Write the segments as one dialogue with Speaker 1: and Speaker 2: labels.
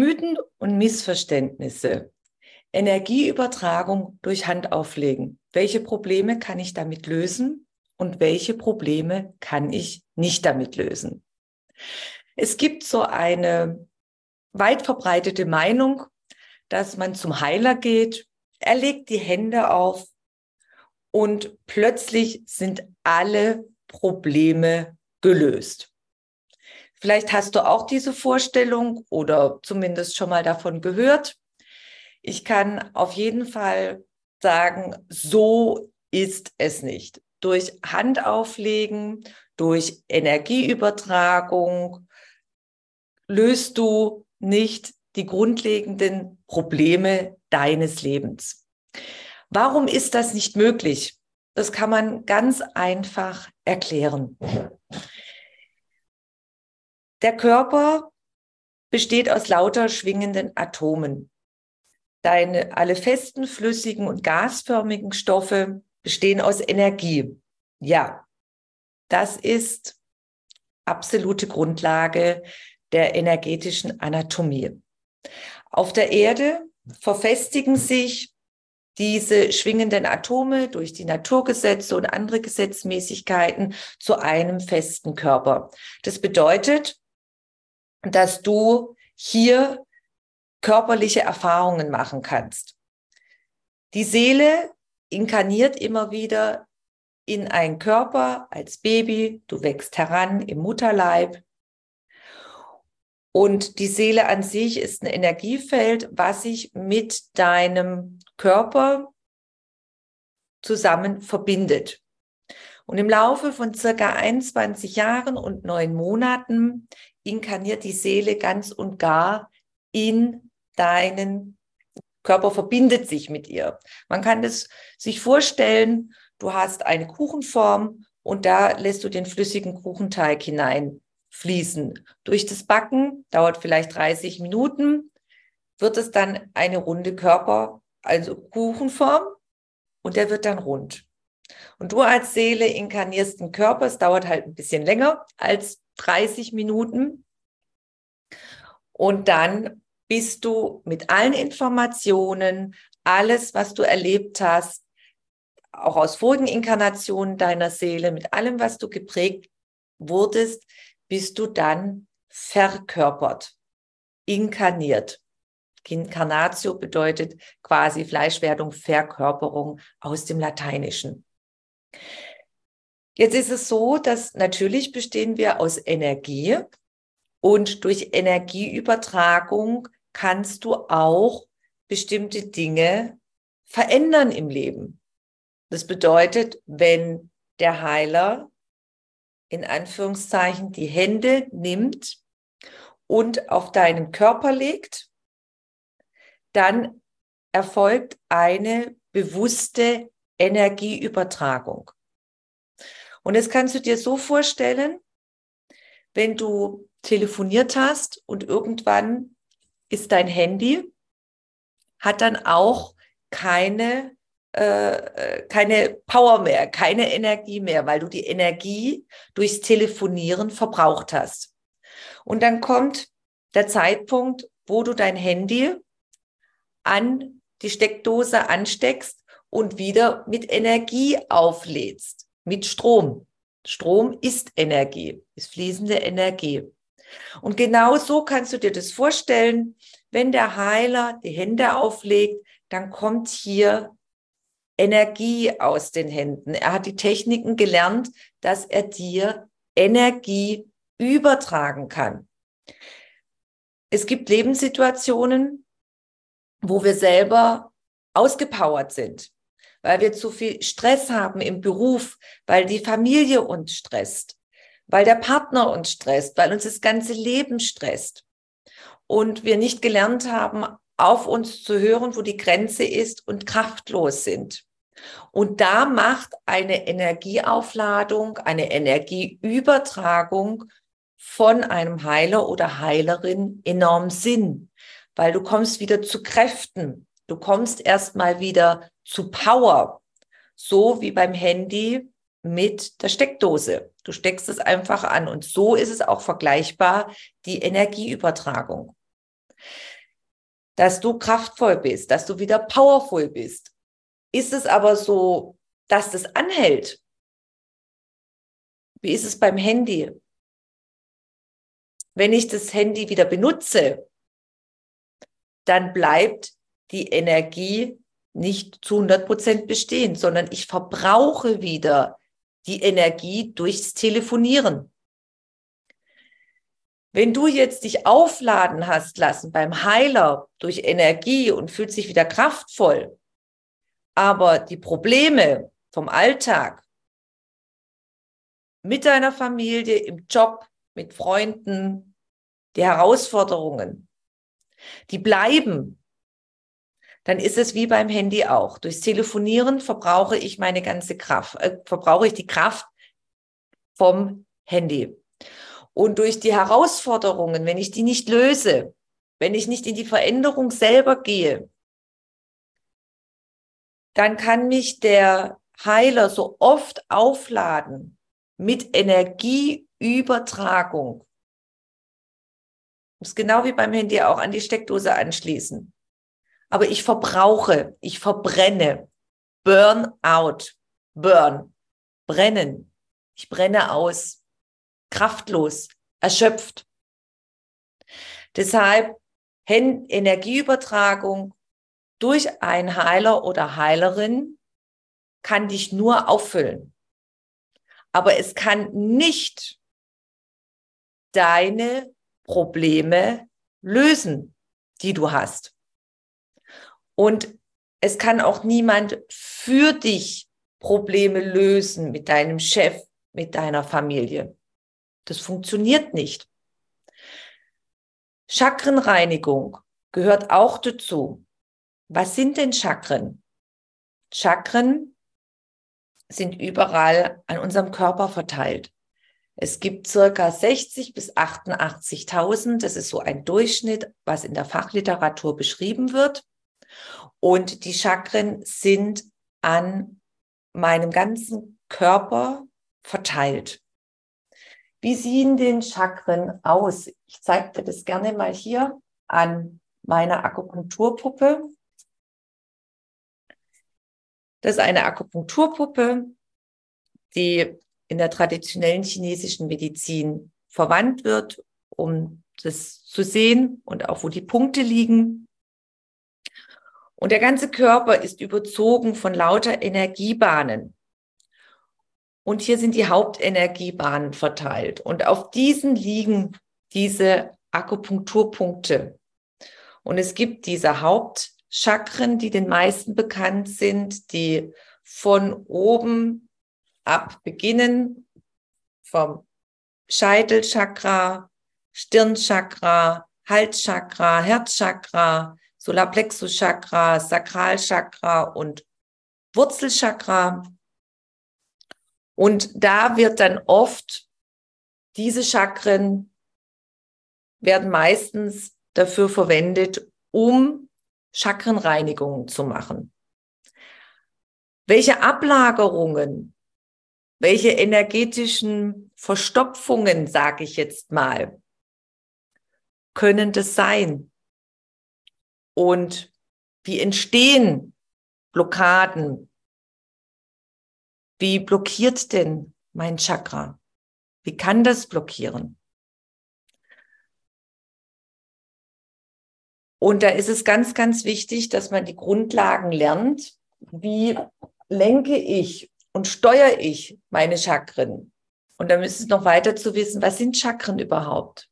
Speaker 1: Mythen und Missverständnisse. Energieübertragung durch Handauflegen. Welche Probleme kann ich damit lösen und welche Probleme kann ich nicht damit lösen? Es gibt so eine weit verbreitete Meinung, dass man zum Heiler geht, er legt die Hände auf und plötzlich sind alle Probleme gelöst. Vielleicht hast du auch diese Vorstellung oder zumindest schon mal davon gehört. Ich kann auf jeden Fall sagen, so ist es nicht. Durch Handauflegen, durch Energieübertragung löst du nicht die grundlegenden Probleme deines Lebens. Warum ist das nicht möglich? Das kann man ganz einfach erklären. Der Körper besteht aus lauter schwingenden Atomen. Deine alle festen, flüssigen und gasförmigen Stoffe bestehen aus Energie. Ja, das ist absolute Grundlage der energetischen Anatomie. Auf der Erde verfestigen sich diese schwingenden Atome durch die Naturgesetze und andere Gesetzmäßigkeiten zu einem festen Körper. Das bedeutet, dass du hier körperliche Erfahrungen machen kannst. Die Seele inkarniert immer wieder in einen Körper als Baby, du wächst heran im Mutterleib, und die Seele an sich ist ein Energiefeld, was sich mit deinem Körper zusammen verbindet. Und im Laufe von circa 21 Jahren und neun Monaten inkarniert die Seele ganz und gar in deinen Körper, verbindet sich mit ihr. Man kann das sich vorstellen, du hast eine Kuchenform und da lässt du den flüssigen Kuchenteig hinein fließen. Durch das Backen dauert vielleicht 30 Minuten, wird es dann eine runde Körper, also Kuchenform, und der wird dann rund. Und du als Seele inkarnierst den Körper, es dauert halt ein bisschen länger als 30 Minuten. Und dann bist du mit allen Informationen, alles, was du erlebt hast, auch aus vorigen Inkarnationen deiner Seele, mit allem, was du geprägt wurdest, bist du dann verkörpert, inkarniert. Incarnatio bedeutet quasi Fleischwerdung, Verkörperung aus dem Lateinischen. Jetzt ist es so, dass natürlich bestehen wir aus Energie und durch Energieübertragung kannst du auch bestimmte Dinge verändern im Leben. Das bedeutet, wenn der Heiler in Anführungszeichen die Hände nimmt und auf deinen Körper legt, dann erfolgt eine bewusste Energieübertragung. Und das kannst du dir so vorstellen, wenn du telefoniert hast und irgendwann ist dein Handy, hat dann auch keine äh, äh, keine Power mehr, keine Energie mehr, weil du die Energie durchs Telefonieren verbraucht hast. Und dann kommt der Zeitpunkt, wo du dein Handy an die Steckdose ansteckst und wieder mit Energie auflädst, mit Strom. Strom ist Energie, ist fließende Energie. Und genau so kannst du dir das vorstellen, wenn der Heiler die Hände auflegt, dann kommt hier Energie aus den Händen. Er hat die Techniken gelernt, dass er dir Energie übertragen kann. Es gibt Lebenssituationen, wo wir selber ausgepowert sind, weil wir zu viel Stress haben im Beruf, weil die Familie uns stresst, weil der Partner uns stresst, weil uns das ganze Leben stresst und wir nicht gelernt haben, auf uns zu hören, wo die Grenze ist und kraftlos sind. Und da macht eine Energieaufladung, eine Energieübertragung von einem Heiler oder Heilerin enorm Sinn, weil du kommst wieder zu Kräften, du kommst erstmal wieder zu Power, so wie beim Handy mit der Steckdose. Du steckst es einfach an und so ist es auch vergleichbar, die Energieübertragung. Dass du kraftvoll bist, dass du wieder powerful bist. Ist es aber so, dass das anhält? Wie ist es beim Handy? Wenn ich das Handy wieder benutze, dann bleibt die Energie nicht zu 100 Prozent bestehen, sondern ich verbrauche wieder die Energie durchs Telefonieren. Wenn du jetzt dich aufladen hast lassen beim Heiler durch Energie und fühlst dich wieder kraftvoll, aber die Probleme vom Alltag mit deiner Familie, im Job, mit Freunden, die Herausforderungen, die bleiben, dann ist es wie beim Handy auch. Durchs Telefonieren verbrauche ich meine ganze Kraft, äh, verbrauche ich die Kraft vom Handy. Und durch die Herausforderungen, wenn ich die nicht löse, wenn ich nicht in die Veränderung selber gehe, dann kann mich der Heiler so oft aufladen mit Energieübertragung. Das ist genau wie beim Handy auch an die Steckdose anschließen aber ich verbrauche, ich verbrenne. Burn out. Burn. Brennen. Ich brenne aus. Kraftlos. Erschöpft. Deshalb Energieübertragung durch einen Heiler oder Heilerin kann dich nur auffüllen. Aber es kann nicht deine Probleme lösen, die du hast. Und es kann auch niemand für dich Probleme lösen mit deinem Chef, mit deiner Familie. Das funktioniert nicht. Chakrenreinigung gehört auch dazu. Was sind denn Chakren? Chakren sind überall an unserem Körper verteilt. Es gibt circa 60 bis 88.000. Das ist so ein Durchschnitt, was in der Fachliteratur beschrieben wird. Und die Chakren sind an meinem ganzen Körper verteilt. Wie sehen den Chakren aus? Ich zeige dir das gerne mal hier an meiner Akupunkturpuppe. Das ist eine Akupunkturpuppe, die in der traditionellen chinesischen Medizin verwandt wird, um das zu sehen und auch wo die Punkte liegen. Und der ganze Körper ist überzogen von lauter Energiebahnen. Und hier sind die Hauptenergiebahnen verteilt. Und auf diesen liegen diese Akupunkturpunkte. Und es gibt diese Hauptchakren, die den meisten bekannt sind, die von oben ab beginnen, vom Scheitelchakra, Stirnchakra, Halschakra, Herzchakra, Solarplexus-Chakra, Sakralchakra und Wurzelchakra. Und da wird dann oft diese Chakren werden meistens dafür verwendet, um Chakrenreinigungen zu machen. Welche Ablagerungen, welche energetischen Verstopfungen, sage ich jetzt mal, können das sein? Und wie entstehen Blockaden? Wie blockiert denn mein Chakra? Wie kann das blockieren? Und da ist es ganz, ganz wichtig, dass man die Grundlagen lernt. Wie lenke ich und steuere ich meine Chakren? Und dann ist es noch weiter zu wissen, was sind Chakren überhaupt?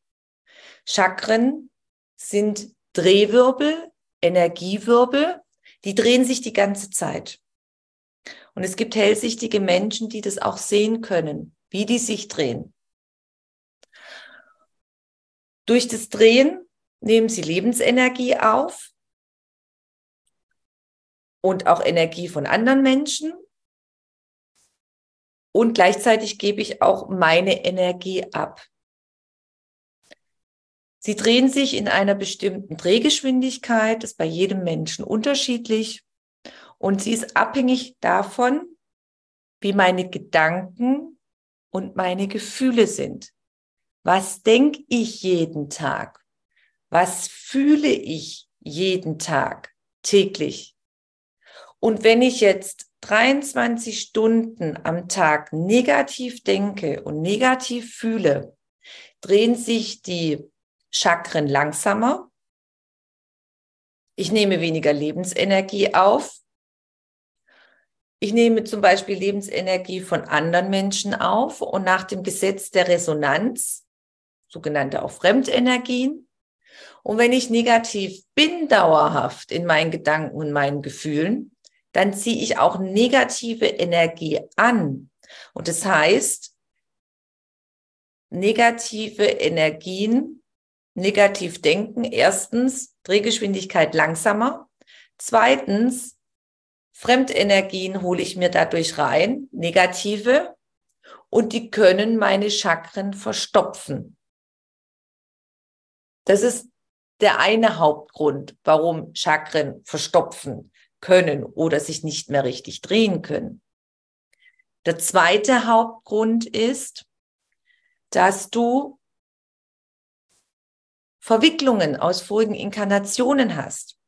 Speaker 1: Chakren sind Drehwirbel, Energiewirbel, die drehen sich die ganze Zeit. Und es gibt hellsichtige Menschen, die das auch sehen können, wie die sich drehen. Durch das Drehen nehmen sie Lebensenergie auf und auch Energie von anderen Menschen. Und gleichzeitig gebe ich auch meine Energie ab. Sie drehen sich in einer bestimmten Drehgeschwindigkeit, ist bei jedem Menschen unterschiedlich. Und sie ist abhängig davon, wie meine Gedanken und meine Gefühle sind. Was denke ich jeden Tag? Was fühle ich jeden Tag, täglich? Und wenn ich jetzt 23 Stunden am Tag negativ denke und negativ fühle, drehen sich die Chakren langsamer. Ich nehme weniger Lebensenergie auf. Ich nehme zum Beispiel Lebensenergie von anderen Menschen auf und nach dem Gesetz der Resonanz, sogenannte auch Fremdenergien. Und wenn ich negativ bin dauerhaft in meinen Gedanken und meinen Gefühlen, dann ziehe ich auch negative Energie an. Und das heißt, negative Energien, negativ denken, erstens Drehgeschwindigkeit langsamer, zweitens Fremdenergien hole ich mir dadurch rein, negative, und die können meine Chakren verstopfen. Das ist der eine Hauptgrund, warum Chakren verstopfen können oder sich nicht mehr richtig drehen können. Der zweite Hauptgrund ist, dass du Verwicklungen aus vorigen Inkarnationen hast.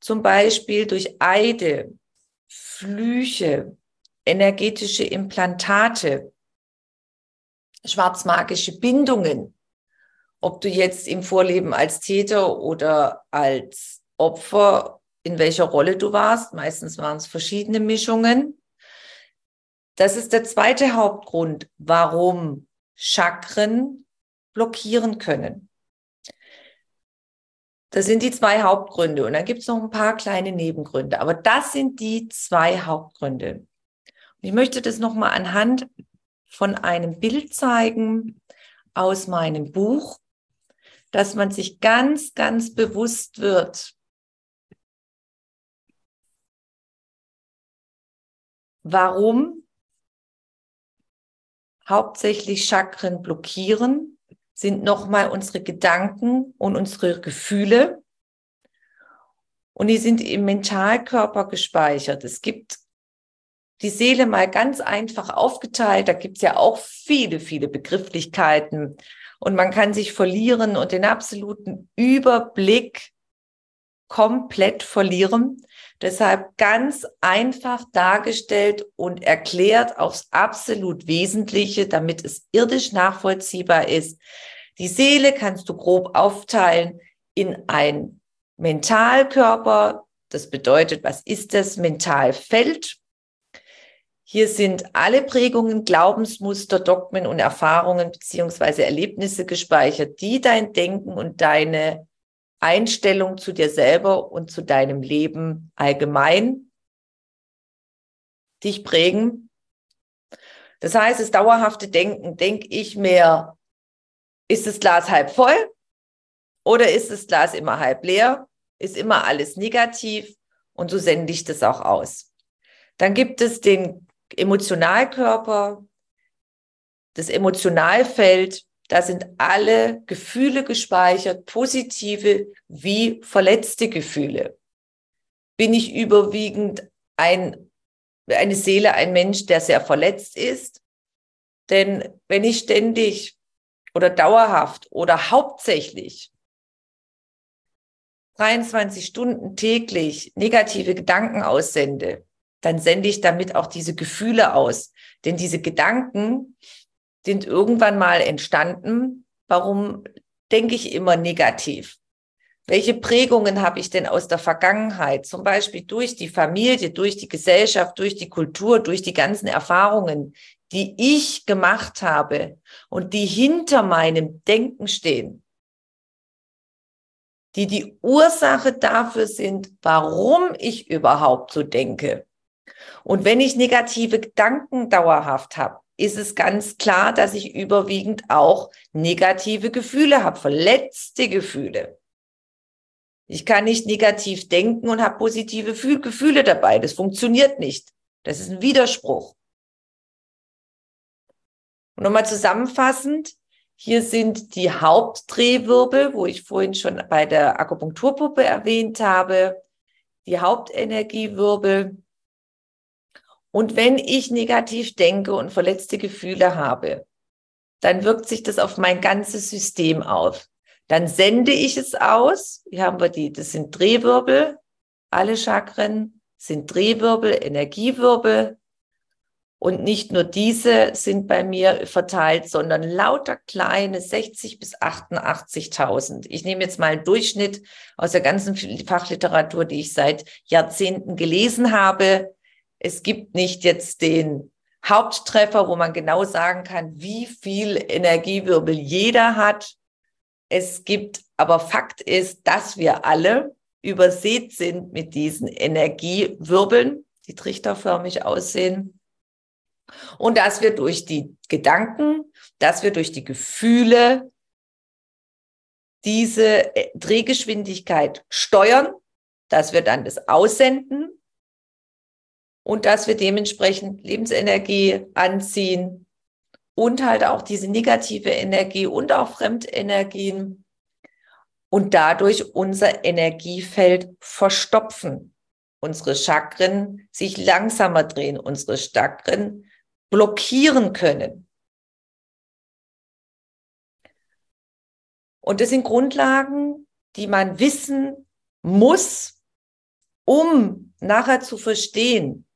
Speaker 1: Zum Beispiel durch Eide, Flüche, energetische Implantate, schwarzmagische Bindungen. Ob du jetzt im Vorleben als Täter oder als Opfer in welcher Rolle du warst. Meistens waren es verschiedene Mischungen. Das ist der zweite Hauptgrund, warum Chakren blockieren können. Das sind die zwei Hauptgründe und dann gibt es noch ein paar kleine Nebengründe, aber das sind die zwei Hauptgründe. Und ich möchte das nochmal anhand von einem Bild zeigen aus meinem Buch, dass man sich ganz, ganz bewusst wird, warum hauptsächlich Chakren blockieren, sind nochmal unsere Gedanken und unsere Gefühle. Und die sind im Mentalkörper gespeichert. Es gibt die Seele mal ganz einfach aufgeteilt. Da gibt es ja auch viele, viele Begrifflichkeiten. Und man kann sich verlieren und den absoluten Überblick komplett verlieren. Deshalb ganz einfach dargestellt und erklärt aufs absolut Wesentliche, damit es irdisch nachvollziehbar ist. Die Seele kannst du grob aufteilen in ein Mentalkörper. Das bedeutet, was ist das Mentalfeld? Hier sind alle Prägungen, Glaubensmuster, Dogmen und Erfahrungen beziehungsweise Erlebnisse gespeichert, die dein Denken und deine Einstellung zu dir selber und zu deinem Leben allgemein dich prägen. Das heißt, das dauerhafte Denken, denke ich mehr, ist das Glas halb voll oder ist das Glas immer halb leer? Ist immer alles negativ und so sende ich das auch aus. Dann gibt es den Emotionalkörper, das Emotionalfeld, da sind alle Gefühle gespeichert, positive wie verletzte Gefühle. Bin ich überwiegend ein, eine Seele, ein Mensch, der sehr verletzt ist? Denn wenn ich ständig oder dauerhaft oder hauptsächlich 23 Stunden täglich negative Gedanken aussende, dann sende ich damit auch diese Gefühle aus. Denn diese Gedanken, sind irgendwann mal entstanden. Warum denke ich immer negativ? Welche Prägungen habe ich denn aus der Vergangenheit? Zum Beispiel durch die Familie, durch die Gesellschaft, durch die Kultur, durch die ganzen Erfahrungen, die ich gemacht habe und die hinter meinem Denken stehen, die die Ursache dafür sind, warum ich überhaupt so denke. Und wenn ich negative Gedanken dauerhaft habe, ist es ganz klar, dass ich überwiegend auch negative Gefühle habe, verletzte Gefühle. Ich kann nicht negativ denken und habe positive Gefühle dabei. Das funktioniert nicht. Das ist ein Widerspruch. Und nochmal zusammenfassend, hier sind die Hauptdrehwirbel, wo ich vorhin schon bei der Akupunkturpuppe erwähnt habe, die Hauptenergiewirbel. Und wenn ich negativ denke und verletzte Gefühle habe, dann wirkt sich das auf mein ganzes System auf. Dann sende ich es aus. Hier haben wir die, das sind Drehwirbel. Alle Chakren sind Drehwirbel, Energiewirbel. Und nicht nur diese sind bei mir verteilt, sondern lauter kleine 60 bis 88.000. Ich nehme jetzt mal einen Durchschnitt aus der ganzen Fachliteratur, die ich seit Jahrzehnten gelesen habe. Es gibt nicht jetzt den Haupttreffer, wo man genau sagen kann, wie viel Energiewirbel jeder hat. Es gibt, aber Fakt ist, dass wir alle übersät sind mit diesen Energiewirbeln, die trichterförmig aussehen. Und dass wir durch die Gedanken, dass wir durch die Gefühle diese äh, Drehgeschwindigkeit steuern, dass wir dann das aussenden und dass wir dementsprechend Lebensenergie anziehen und halt auch diese negative Energie und auch Fremdenergien und dadurch unser Energiefeld verstopfen. Unsere Chakren sich langsamer drehen, unsere Chakren blockieren können. Und das sind Grundlagen, die man wissen muss, um nachher zu verstehen,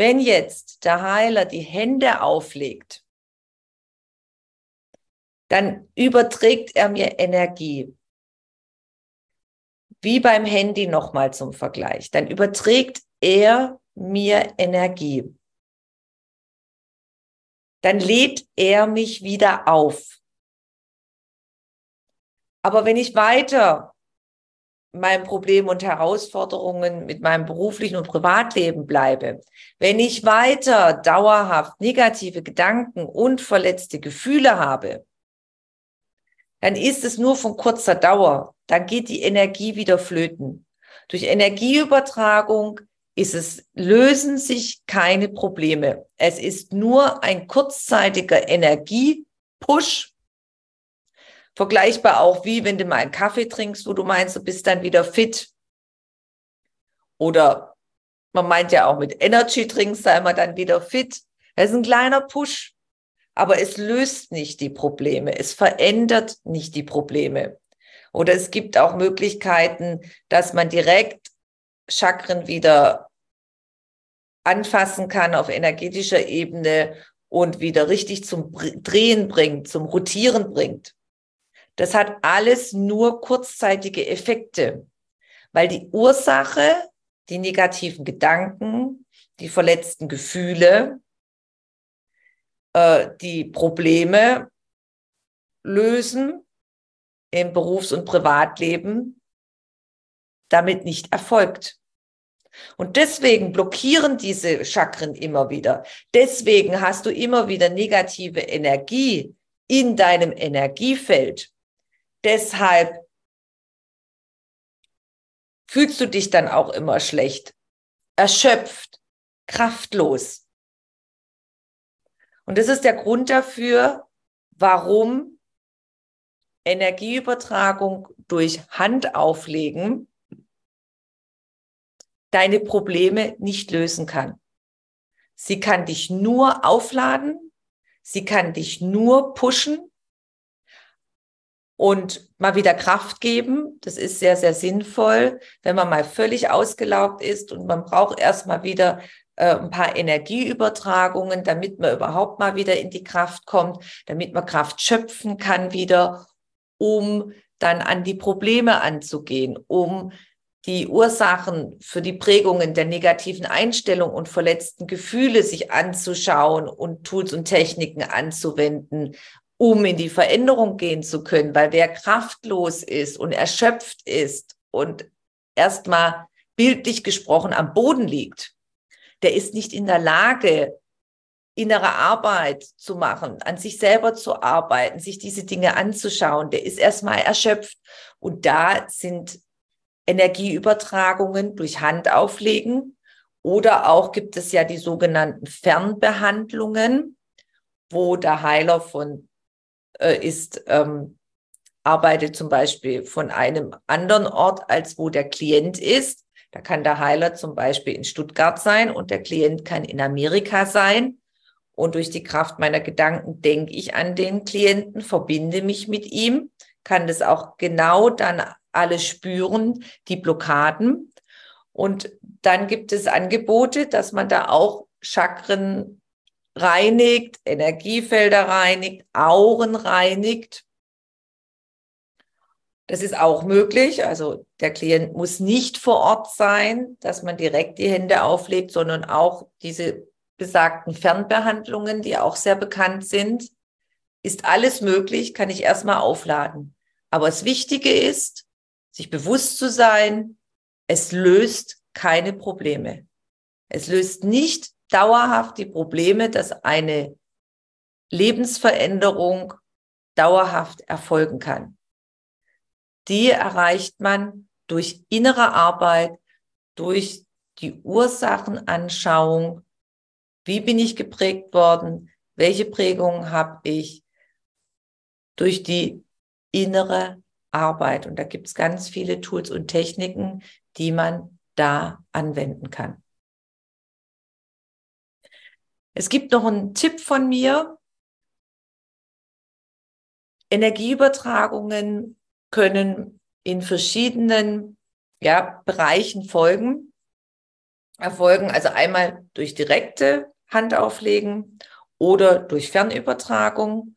Speaker 1: wenn jetzt der Heiler die Hände auflegt, dann überträgt er mir Energie. Wie beim Handy nochmal zum Vergleich. Dann überträgt er mir Energie dann lädt er mich wieder auf. Aber wenn ich weiter meinen Problemen und Herausforderungen mit meinem beruflichen und Privatleben bleibe, wenn ich weiter dauerhaft negative Gedanken und verletzte Gefühle habe, dann ist es nur von kurzer Dauer. Dann geht die Energie wieder flöten. Durch Energieübertragung ist es, lösen sich keine Probleme. Es ist nur ein kurzzeitiger Energiepush. Vergleichbar auch wie wenn du mal einen Kaffee trinkst, wo du meinst, du bist dann wieder fit. Oder man meint ja auch mit Energy Drinks sei man dann wieder fit. Das ist ein kleiner Push. Aber es löst nicht die Probleme. Es verändert nicht die Probleme. Oder es gibt auch Möglichkeiten, dass man direkt Chakren wieder anfassen kann auf energetischer Ebene und wieder richtig zum Drehen bringt, zum Rotieren bringt. Das hat alles nur kurzzeitige Effekte, weil die Ursache, die negativen Gedanken, die verletzten Gefühle, äh, die Probleme lösen im Berufs- und Privatleben, damit nicht erfolgt. Und deswegen blockieren diese Chakren immer wieder. Deswegen hast du immer wieder negative Energie in deinem Energiefeld. Deshalb fühlst du dich dann auch immer schlecht, erschöpft, kraftlos. Und das ist der Grund dafür, warum Energieübertragung durch Handauflegen deine Probleme nicht lösen kann. Sie kann dich nur aufladen, sie kann dich nur pushen und mal wieder Kraft geben. Das ist sehr, sehr sinnvoll, wenn man mal völlig ausgelaugt ist und man braucht erstmal wieder äh, ein paar Energieübertragungen, damit man überhaupt mal wieder in die Kraft kommt, damit man Kraft schöpfen kann wieder, um dann an die Probleme anzugehen, um die Ursachen für die Prägungen der negativen Einstellung und verletzten Gefühle sich anzuschauen und Tools und Techniken anzuwenden, um in die Veränderung gehen zu können. Weil wer kraftlos ist und erschöpft ist und erstmal bildlich gesprochen am Boden liegt, der ist nicht in der Lage, innere Arbeit zu machen, an sich selber zu arbeiten, sich diese Dinge anzuschauen, der ist erstmal erschöpft. Und da sind Energieübertragungen durch Handauflegen oder auch gibt es ja die sogenannten Fernbehandlungen, wo der Heiler von äh, ist, ähm, arbeitet zum Beispiel von einem anderen Ort, als wo der Klient ist. Da kann der Heiler zum Beispiel in Stuttgart sein und der Klient kann in Amerika sein. Und durch die Kraft meiner Gedanken denke ich an den Klienten, verbinde mich mit ihm, kann das auch genau dann alles spüren, die Blockaden. Und dann gibt es Angebote, dass man da auch Chakren reinigt, Energiefelder reinigt, Auren reinigt. Das ist auch möglich. Also der Klient muss nicht vor Ort sein, dass man direkt die Hände auflegt, sondern auch diese besagten Fernbehandlungen, die auch sehr bekannt sind, ist alles möglich, kann ich erstmal aufladen. Aber das Wichtige ist, sich bewusst zu sein, es löst keine Probleme. Es löst nicht dauerhaft die Probleme, dass eine Lebensveränderung dauerhaft erfolgen kann die erreicht man durch innere Arbeit, durch die Ursachenanschauung. Wie bin ich geprägt worden? Welche Prägungen habe ich? Durch die innere Arbeit. Und da gibt es ganz viele Tools und Techniken, die man da anwenden kann. Es gibt noch einen Tipp von mir. Energieübertragungen können in verschiedenen ja, Bereichen folgen, erfolgen. Also einmal durch direkte Handauflegen oder durch Fernübertragung.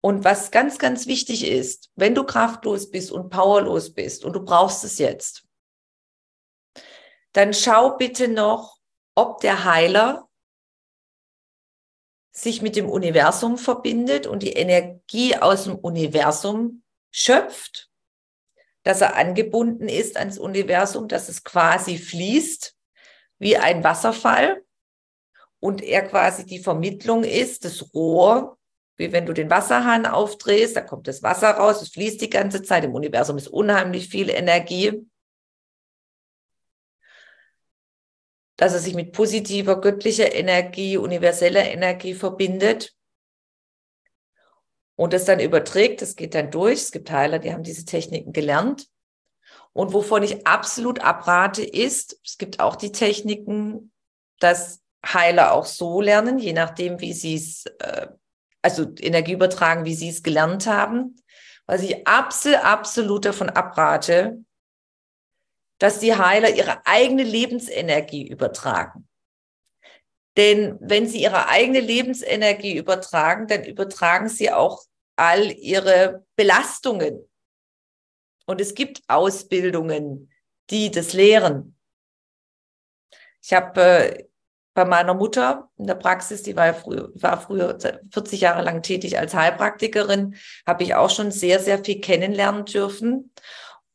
Speaker 1: Und was ganz, ganz wichtig ist, wenn du kraftlos bist und powerlos bist und du brauchst es jetzt, dann schau bitte noch, ob der Heiler sich mit dem Universum verbindet und die Energie aus dem Universum schöpft, dass er angebunden ist ans Universum, dass es quasi fließt wie ein Wasserfall und er quasi die Vermittlung ist, das Rohr, wie wenn du den Wasserhahn aufdrehst, da kommt das Wasser raus, es fließt die ganze Zeit, im Universum ist unheimlich viel Energie. Dass er sich mit positiver, göttlicher Energie, universeller Energie verbindet und das dann überträgt, das geht dann durch. Es gibt Heiler, die haben diese Techniken gelernt. Und wovon ich absolut abrate, ist, es gibt auch die Techniken, dass Heiler auch so lernen, je nachdem, wie sie es, äh, also Energie übertragen, wie sie es gelernt haben. Was ich absolut, absolut davon abrate, dass die Heiler ihre eigene Lebensenergie übertragen. Denn wenn sie ihre eigene Lebensenergie übertragen, dann übertragen sie auch all ihre Belastungen. Und es gibt Ausbildungen, die das lehren. Ich habe äh, bei meiner Mutter in der Praxis, die war, früher, war früher 40 Jahre lang tätig als Heilpraktikerin, habe ich auch schon sehr, sehr viel kennenlernen dürfen.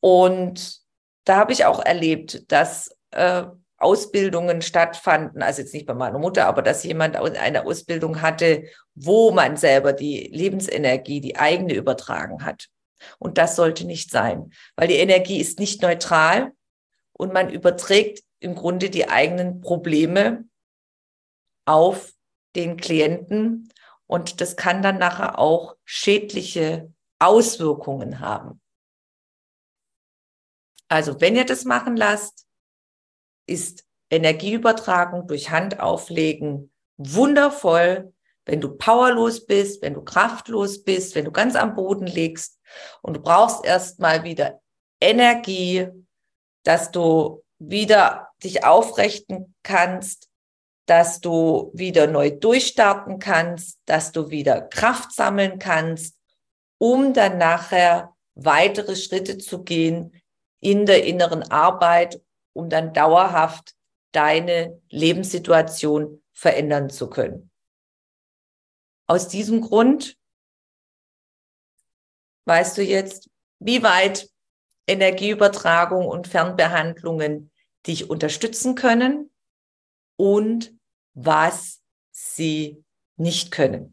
Speaker 1: Und da habe ich auch erlebt, dass äh, Ausbildungen stattfanden, also jetzt nicht bei meiner Mutter, aber dass jemand eine Ausbildung hatte, wo man selber die Lebensenergie, die eigene übertragen hat. Und das sollte nicht sein, weil die Energie ist nicht neutral und man überträgt im Grunde die eigenen Probleme auf den Klienten und das kann dann nachher auch schädliche Auswirkungen haben. Also wenn ihr das machen lasst, ist Energieübertragung durch Handauflegen wundervoll, wenn du powerlos bist, wenn du kraftlos bist, wenn du ganz am Boden liegst und du brauchst erstmal wieder Energie, dass du wieder dich aufrichten kannst, dass du wieder neu durchstarten kannst, dass du wieder Kraft sammeln kannst, um dann nachher weitere Schritte zu gehen in der inneren Arbeit um dann dauerhaft deine Lebenssituation verändern zu können. Aus diesem Grund weißt du jetzt, wie weit Energieübertragung und Fernbehandlungen dich unterstützen können. und was sie nicht können.